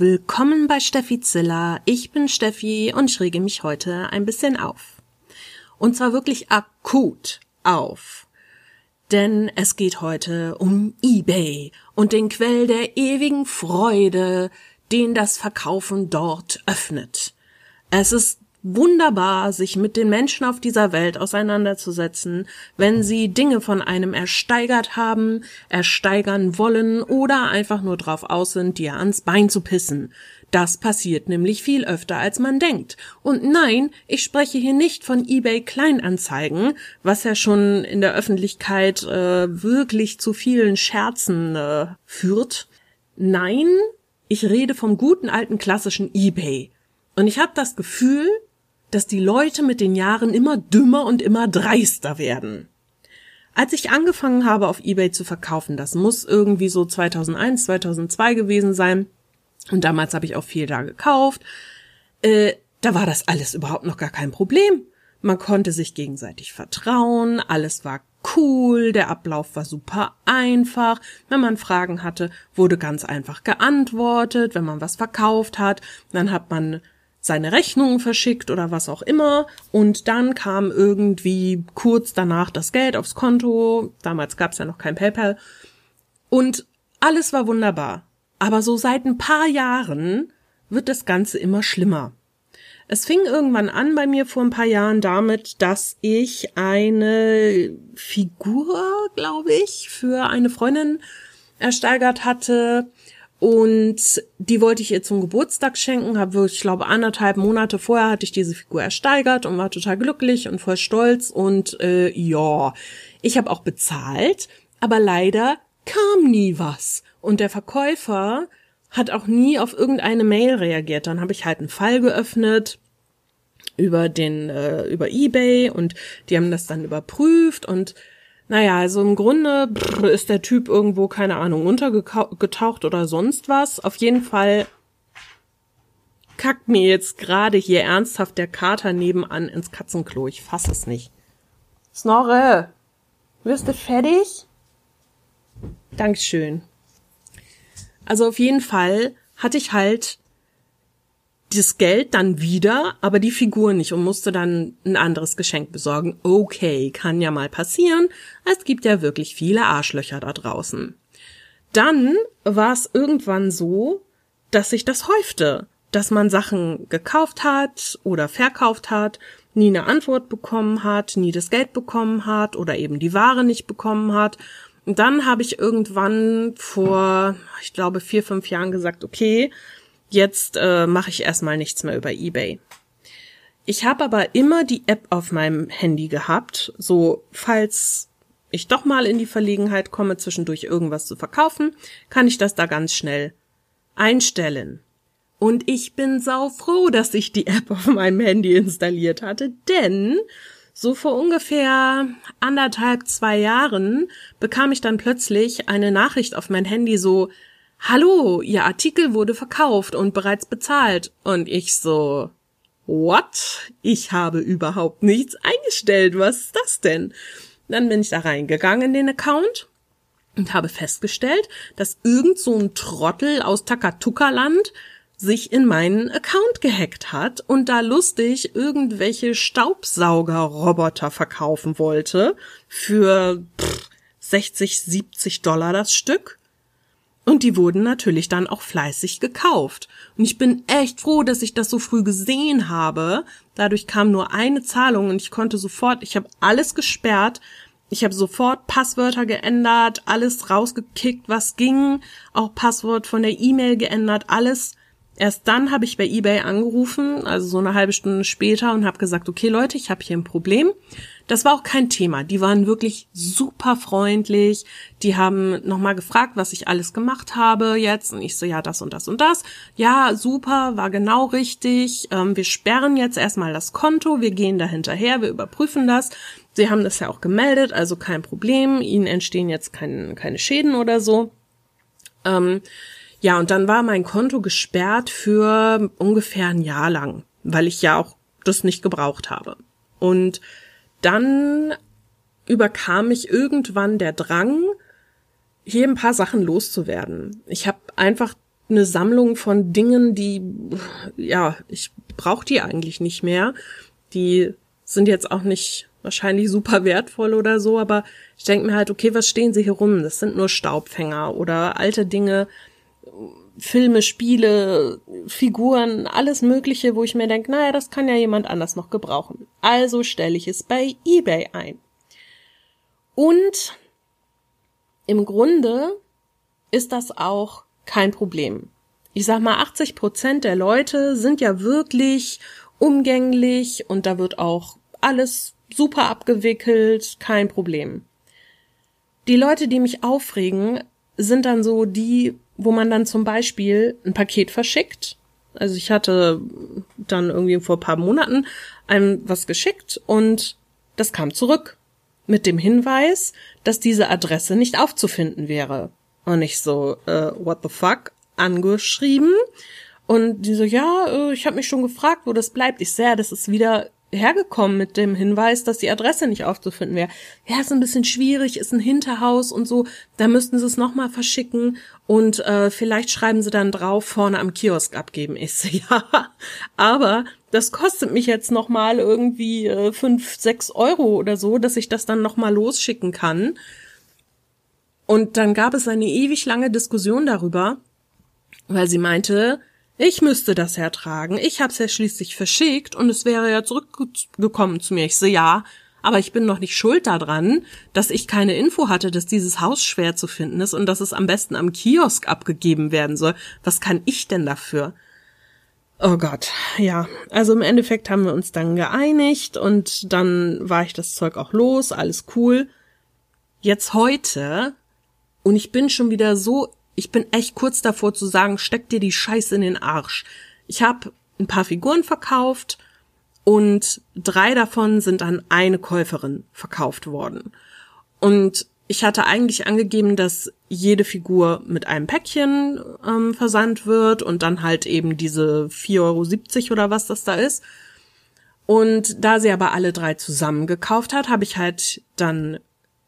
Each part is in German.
Willkommen bei Steffi Ziller. Ich bin Steffi und ich rege mich heute ein bisschen auf. Und zwar wirklich akut auf. Denn es geht heute um eBay und den Quell der ewigen Freude, den das Verkaufen dort öffnet. Es ist wunderbar, sich mit den Menschen auf dieser Welt auseinanderzusetzen, wenn sie Dinge von einem ersteigert haben, ersteigern wollen oder einfach nur drauf aus sind, dir ans Bein zu pissen. Das passiert nämlich viel öfter, als man denkt. Und nein, ich spreche hier nicht von eBay Kleinanzeigen, was ja schon in der Öffentlichkeit äh, wirklich zu vielen Scherzen äh, führt. Nein, ich rede vom guten alten klassischen eBay. Und ich habe das Gefühl, dass die Leute mit den Jahren immer dümmer und immer dreister werden. Als ich angefangen habe, auf eBay zu verkaufen, das muss irgendwie so 2001, 2002 gewesen sein, und damals habe ich auch viel da gekauft, äh, da war das alles überhaupt noch gar kein Problem. Man konnte sich gegenseitig vertrauen, alles war cool, der Ablauf war super einfach. Wenn man Fragen hatte, wurde ganz einfach geantwortet. Wenn man was verkauft hat, dann hat man seine Rechnungen verschickt oder was auch immer. Und dann kam irgendwie kurz danach das Geld aufs Konto. Damals gab es ja noch kein PayPal. Und alles war wunderbar. Aber so seit ein paar Jahren wird das Ganze immer schlimmer. Es fing irgendwann an bei mir vor ein paar Jahren damit, dass ich eine Figur, glaube ich, für eine Freundin ersteigert hatte, und die wollte ich ihr zum Geburtstag schenken, habe ich glaube anderthalb Monate vorher hatte ich diese Figur ersteigert und war total glücklich und voll stolz und äh, ja, ich habe auch bezahlt, aber leider kam nie was und der Verkäufer hat auch nie auf irgendeine Mail reagiert. Dann habe ich halt einen Fall geöffnet über den äh, über eBay und die haben das dann überprüft und naja, also im Grunde ist der Typ irgendwo, keine Ahnung, untergetaucht oder sonst was. Auf jeden Fall kackt mir jetzt gerade hier ernsthaft der Kater nebenan ins Katzenklo. Ich fass es nicht. Snorre, wirst du fertig? Dankeschön. Also auf jeden Fall hatte ich halt das Geld dann wieder, aber die Figur nicht und musste dann ein anderes Geschenk besorgen. Okay, kann ja mal passieren. Es gibt ja wirklich viele Arschlöcher da draußen. Dann war es irgendwann so, dass sich das häufte, dass man Sachen gekauft hat oder verkauft hat, nie eine Antwort bekommen hat, nie das Geld bekommen hat oder eben die Ware nicht bekommen hat. Und dann habe ich irgendwann vor, ich glaube, vier, fünf Jahren gesagt, okay, Jetzt äh, mache ich erstmal nichts mehr über eBay. Ich habe aber immer die App auf meinem Handy gehabt, so falls ich doch mal in die Verlegenheit komme, zwischendurch irgendwas zu verkaufen, kann ich das da ganz schnell einstellen. Und ich bin sau froh, dass ich die App auf meinem Handy installiert hatte, denn so vor ungefähr anderthalb, zwei Jahren bekam ich dann plötzlich eine Nachricht auf mein Handy so, Hallo, Ihr Artikel wurde verkauft und bereits bezahlt. Und ich so, what? Ich habe überhaupt nichts eingestellt. Was ist das denn? Dann bin ich da reingegangen in den Account und habe festgestellt, dass irgend so ein Trottel aus Takatuka-Land sich in meinen Account gehackt hat und da lustig irgendwelche Staubsaugerroboter verkaufen wollte für pff, 60, 70 Dollar das Stück. Und die wurden natürlich dann auch fleißig gekauft. Und ich bin echt froh, dass ich das so früh gesehen habe. Dadurch kam nur eine Zahlung und ich konnte sofort, ich habe alles gesperrt. Ich habe sofort Passwörter geändert, alles rausgekickt, was ging, auch Passwort von der E-Mail geändert, alles. Erst dann habe ich bei eBay angerufen, also so eine halbe Stunde später und habe gesagt, okay Leute, ich habe hier ein Problem. Das war auch kein Thema. Die waren wirklich super freundlich. Die haben nochmal gefragt, was ich alles gemacht habe jetzt. Und ich so, ja, das und das und das. Ja, super, war genau richtig. Ähm, wir sperren jetzt erstmal das Konto. Wir gehen da hinterher. Wir überprüfen das. Sie haben das ja auch gemeldet, also kein Problem. Ihnen entstehen jetzt kein, keine Schäden oder so. Ähm, ja, und dann war mein Konto gesperrt für ungefähr ein Jahr lang, weil ich ja auch das nicht gebraucht habe. Und dann überkam mich irgendwann der Drang, hier ein paar Sachen loszuwerden. Ich habe einfach eine Sammlung von Dingen, die, ja, ich brauche die eigentlich nicht mehr. Die sind jetzt auch nicht wahrscheinlich super wertvoll oder so, aber ich denke mir halt, okay, was stehen sie hier rum? Das sind nur Staubfänger oder alte Dinge, Filme, Spiele, Figuren, alles Mögliche, wo ich mir denke, naja, das kann ja jemand anders noch gebrauchen. Also stelle ich es bei eBay ein. Und im Grunde ist das auch kein Problem. Ich sag mal, 80 Prozent der Leute sind ja wirklich umgänglich und da wird auch alles super abgewickelt, kein Problem. Die Leute, die mich aufregen, sind dann so die, wo man dann zum Beispiel ein Paket verschickt. Also ich hatte dann irgendwie vor paar Monaten einem was geschickt und das kam zurück mit dem Hinweis, dass diese Adresse nicht aufzufinden wäre. Und ich so, äh, what the fuck, angeschrieben. Und die so, ja, äh, ich habe mich schon gefragt, wo das bleibt. Ich sehe, das ist wieder hergekommen mit dem Hinweis, dass die Adresse nicht aufzufinden wäre. Ja, ist ein bisschen schwierig, ist ein Hinterhaus und so. Da müssten sie es nochmal verschicken und äh, vielleicht schreiben sie dann drauf, vorne am Kiosk abgeben. So, ja, aber das kostet mich jetzt nochmal irgendwie äh, fünf, sechs Euro oder so, dass ich das dann nochmal losschicken kann. Und dann gab es eine ewig lange Diskussion darüber, weil sie meinte, ich müsste das hertragen. Ich hab's ja schließlich verschickt und es wäre ja zurückgekommen zu mir. Ich so, ja, aber ich bin noch nicht schuld daran, dass ich keine Info hatte, dass dieses Haus schwer zu finden ist und dass es am besten am Kiosk abgegeben werden soll. Was kann ich denn dafür? Oh Gott, ja. Also im Endeffekt haben wir uns dann geeinigt und dann war ich das Zeug auch los, alles cool. Jetzt heute und ich bin schon wieder so ich bin echt kurz davor zu sagen, steck dir die Scheiße in den Arsch. Ich habe ein paar Figuren verkauft und drei davon sind an eine Käuferin verkauft worden. Und ich hatte eigentlich angegeben, dass jede Figur mit einem Päckchen ähm, versandt wird und dann halt eben diese 4,70 Euro oder was das da ist. Und da sie aber alle drei zusammen gekauft hat, habe ich halt dann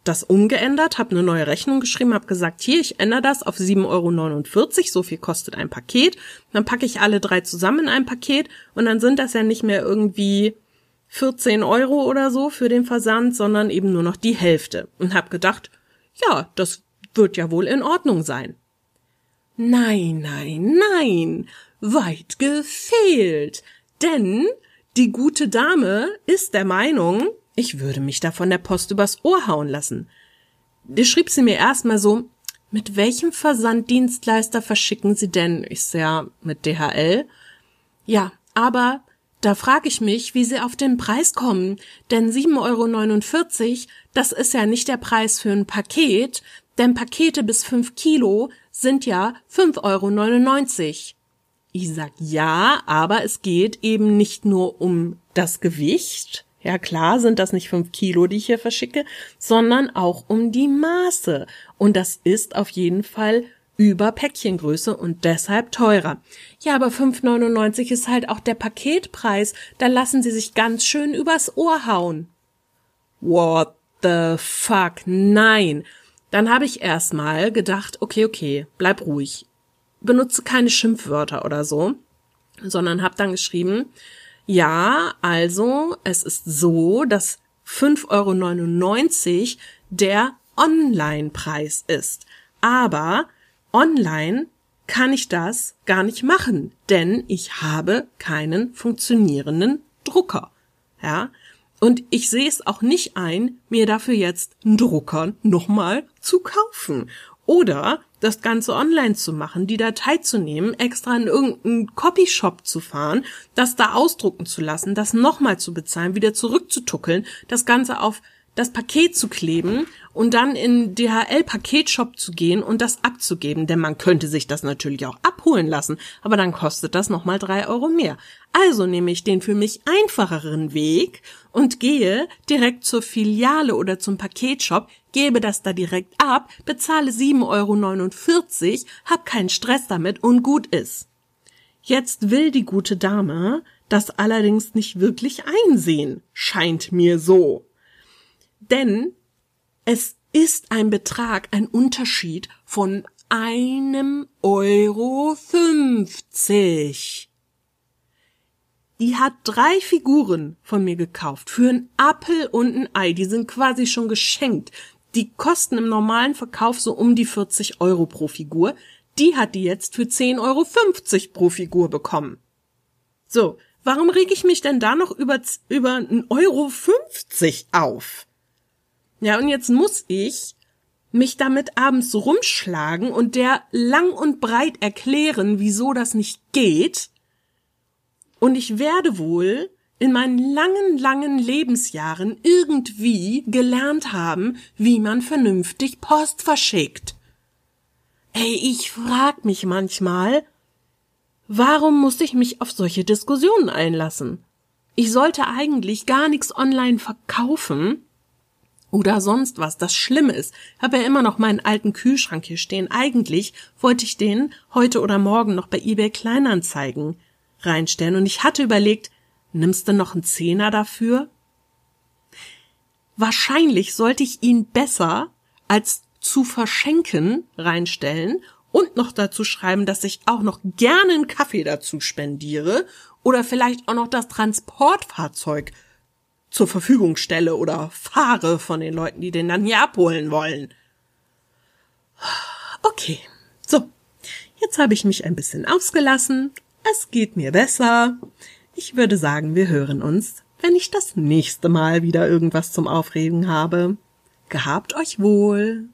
das umgeändert, habe eine neue Rechnung geschrieben, habe gesagt, hier, ich ändere das auf 7,49 Euro, so viel kostet ein Paket. Dann packe ich alle drei zusammen in ein Paket und dann sind das ja nicht mehr irgendwie 14 Euro oder so für den Versand, sondern eben nur noch die Hälfte. Und habe gedacht, ja, das wird ja wohl in Ordnung sein. Nein, nein, nein, weit gefehlt. Denn die gute Dame ist der Meinung, ich würde mich da von der Post übers Ohr hauen lassen. Da schrieb sie mir erstmal so, mit welchem Versanddienstleister verschicken Sie denn? Ich so, ja, mit DHL. Ja, aber da frage ich mich, wie Sie auf den Preis kommen, denn 7,49 Euro, das ist ja nicht der Preis für ein Paket, denn Pakete bis 5 Kilo sind ja 5,99 Euro. Ich sag ja, aber es geht eben nicht nur um das Gewicht, ja klar sind das nicht fünf Kilo, die ich hier verschicke, sondern auch um die Maße. Und das ist auf jeden Fall über Päckchengröße und deshalb teurer. Ja, aber 5,99 ist halt auch der Paketpreis. Da lassen sie sich ganz schön übers Ohr hauen. What the fuck? Nein. Dann habe ich erstmal gedacht, okay, okay, bleib ruhig. Benutze keine Schimpfwörter oder so, sondern hab dann geschrieben, ja, also es ist so, dass 5,99 Euro der Online-Preis ist. Aber online kann ich das gar nicht machen, denn ich habe keinen funktionierenden Drucker. Ja, und ich sehe es auch nicht ein, mir dafür jetzt einen Drucker nochmal zu kaufen. Oder das Ganze online zu machen, die Datei zu nehmen, extra in irgendeinen Copyshop zu fahren, das da ausdrucken zu lassen, das nochmal zu bezahlen, wieder zurückzutuckeln, das Ganze auf das Paket zu kleben und dann in DHL-Paketshop zu gehen und das abzugeben, denn man könnte sich das natürlich auch abholen lassen, aber dann kostet das nochmal drei Euro mehr. Also nehme ich den für mich einfacheren Weg und gehe direkt zur Filiale oder zum Paketshop, gebe das da direkt ab, bezahle 7,49 Euro, hab keinen Stress damit und gut ist. Jetzt will die gute Dame das allerdings nicht wirklich einsehen, scheint mir so. Denn es ist ein Betrag, ein Unterschied von einem Euro fünfzig. Die hat drei Figuren von mir gekauft für einen Appel und ein Ei. Die sind quasi schon geschenkt. Die kosten im normalen Verkauf so um die 40 Euro pro Figur. Die hat die jetzt für 10,50 Euro pro Figur bekommen. So, warum reg ich mich denn da noch über, über 1,50 Euro auf? Ja, und jetzt muss ich mich damit abends rumschlagen und der lang und breit erklären, wieso das nicht geht. Und ich werde wohl in meinen langen, langen Lebensjahren irgendwie gelernt haben, wie man vernünftig Post verschickt. Ey, ich frag mich manchmal, warum muss ich mich auf solche Diskussionen einlassen? Ich sollte eigentlich gar nichts online verkaufen oder sonst was. Das Schlimme ist, habe ja immer noch meinen alten Kühlschrank hier stehen. Eigentlich wollte ich den heute oder morgen noch bei eBay Kleinanzeigen reinstellen und ich hatte überlegt, nimmst du noch einen Zehner dafür? Wahrscheinlich sollte ich ihn besser als zu verschenken reinstellen und noch dazu schreiben, dass ich auch noch gerne einen Kaffee dazu spendiere oder vielleicht auch noch das Transportfahrzeug zur Verfügung stelle oder fahre von den Leuten, die den dann hier abholen wollen. Okay, so, jetzt habe ich mich ein bisschen ausgelassen. Es geht mir besser. Ich würde sagen, wir hören uns, wenn ich das nächste Mal wieder irgendwas zum Aufregen habe. Gehabt euch wohl.